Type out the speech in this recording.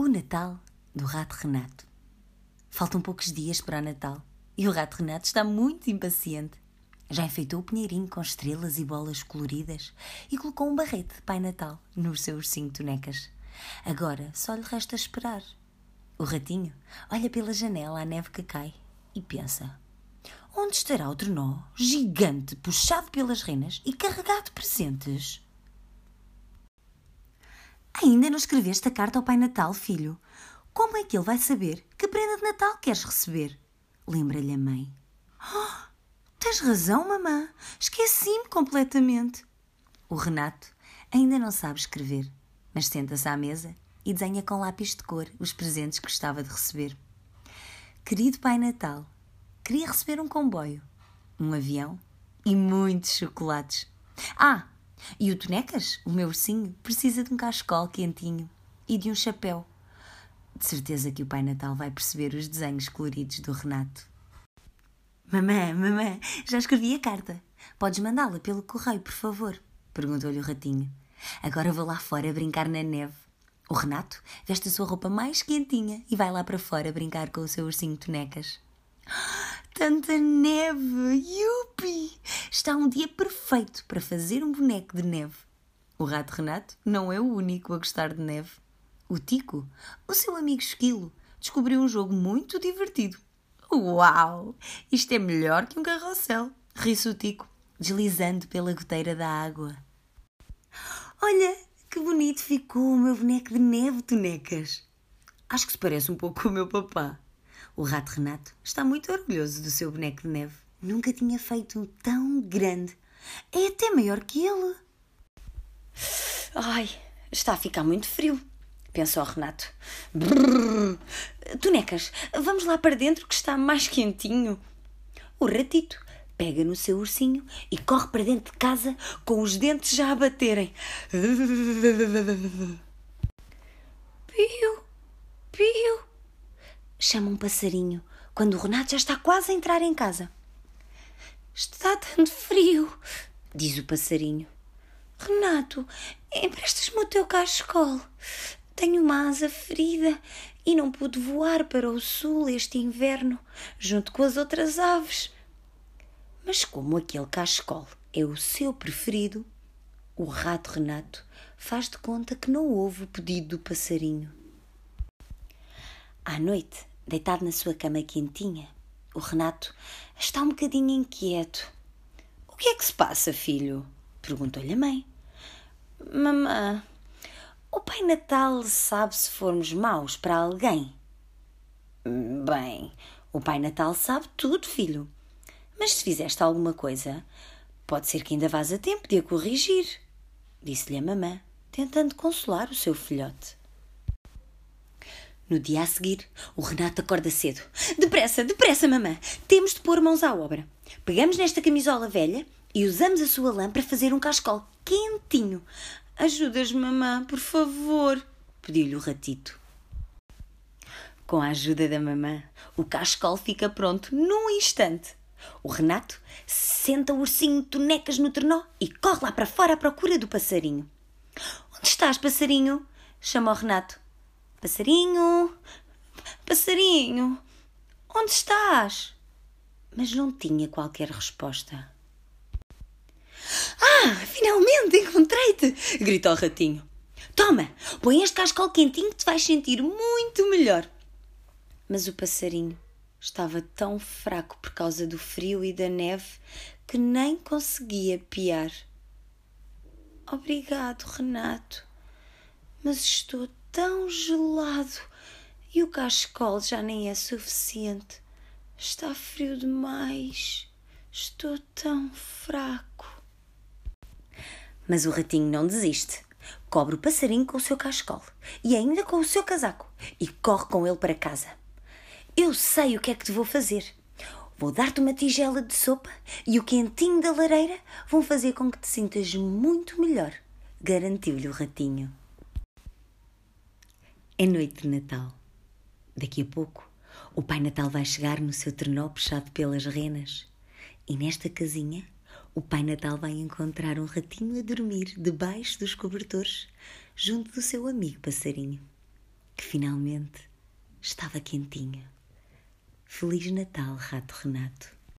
O Natal do Rato Renato. Faltam poucos dias para o Natal e o Rato Renato está muito impaciente. Já enfeitou o pinheirinho com estrelas e bolas coloridas e colocou um barrete de Pai Natal nos seus cinco tonecas. Agora só lhe resta esperar. O ratinho olha pela janela à neve que cai e pensa: onde estará o trenó gigante puxado pelas renas e carregado de presentes? Ainda não escreveste a carta ao Pai Natal, filho? Como é que ele vai saber que prenda de Natal queres receber? Lembra-lhe a mãe. Oh, tens razão, mamã. Esqueci-me completamente. O Renato ainda não sabe escrever, mas senta-se à mesa e desenha com lápis de cor os presentes que gostava de receber. Querido Pai Natal, queria receber um comboio, um avião e muitos chocolates. Ah, e o Tonecas, o meu ursinho, precisa de um cascol quentinho e de um chapéu. De certeza que o Pai Natal vai perceber os desenhos coloridos do Renato. Mamã, mamã, já escrevi a carta. Podes mandá-la pelo correio, por favor? Perguntou-lhe o ratinho. Agora vou lá fora brincar na neve. O Renato veste a sua roupa mais quentinha e vai lá para fora brincar com o seu ursinho Tonecas. Tanta neve! Yupi! Está um dia perfeito para fazer um boneco de neve. O rato Renato não é o único a gostar de neve. O Tico, o seu amigo Esquilo, descobriu um jogo muito divertido. Uau! Isto é melhor que um carrossel, ri-se o Tico, deslizando pela goteira da água. Olha, que bonito ficou o meu boneco de neve, Tonecas. Acho que se parece um pouco com o meu papá. O rato Renato está muito orgulhoso do seu boneco de neve. Nunca tinha feito um tão grande. É até maior que ele. Ai, está a ficar muito frio, pensou Renato. Brrr. Tonecas, vamos lá para dentro que está mais quentinho. O ratito pega no seu ursinho e corre para dentro de casa com os dentes já a baterem. Chama um passarinho quando o Renato já está quase a entrar em casa. Está dando frio, diz o passarinho. Renato, emprestas-me o teu cachecol. Tenho uma asa ferida e não pude voar para o sul este inverno, junto com as outras aves. Mas como aquele cachecol é o seu preferido, o rato Renato faz de conta que não houve o pedido do passarinho. À noite, deitado na sua cama quentinha, o Renato está um bocadinho inquieto. O que é que se passa, filho? perguntou-lhe a mãe. Mamã, o Pai Natal sabe se formos maus para alguém? Bem, o Pai Natal sabe tudo, filho. Mas se fizeste alguma coisa, pode ser que ainda vás a tempo de a corrigir, disse-lhe a mamã, tentando consolar o seu filhote. No dia a seguir, o Renato acorda cedo. Depressa, depressa, mamã! Temos de pôr mãos à obra. Pegamos nesta camisola velha e usamos a sua lã para fazer um cascol quentinho. Ajudas, mamã, por favor, pediu-lhe o ratito. Com a ajuda da mamã, o cascol fica pronto num instante. O Renato senta o ursinho tonecas no trenó e corre lá para fora à procura do passarinho. Onde estás, passarinho? chama o Renato. Passarinho, passarinho, onde estás? Mas não tinha qualquer resposta. Ah, finalmente encontrei-te! gritou o ratinho. Toma, põe este cascol quentinho que te vais sentir muito melhor. Mas o passarinho estava tão fraco por causa do frio e da neve que nem conseguia piar. Obrigado, Renato, mas estou tão gelado e o cascol já nem é suficiente. Está frio demais. Estou tão fraco. Mas o ratinho não desiste. Cobre o passarinho com o seu cascol e ainda com o seu casaco e corre com ele para casa. Eu sei o que é que te vou fazer. Vou dar-te uma tigela de sopa e o quentinho da lareira vão fazer com que te sintas muito melhor, garantiu-lhe o ratinho. É noite de Natal. Daqui a pouco, o Pai Natal vai chegar no seu trenó puxado pelas renas. E nesta casinha, o Pai Natal vai encontrar um ratinho a dormir debaixo dos cobertores, junto do seu amigo passarinho. que finalmente estava quentinha. Feliz Natal, Rato Renato.